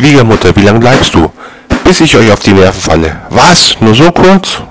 Schwiegermutter, wie lange bleibst du? Bis ich euch auf die Nerven falle. Was? Nur so kurz?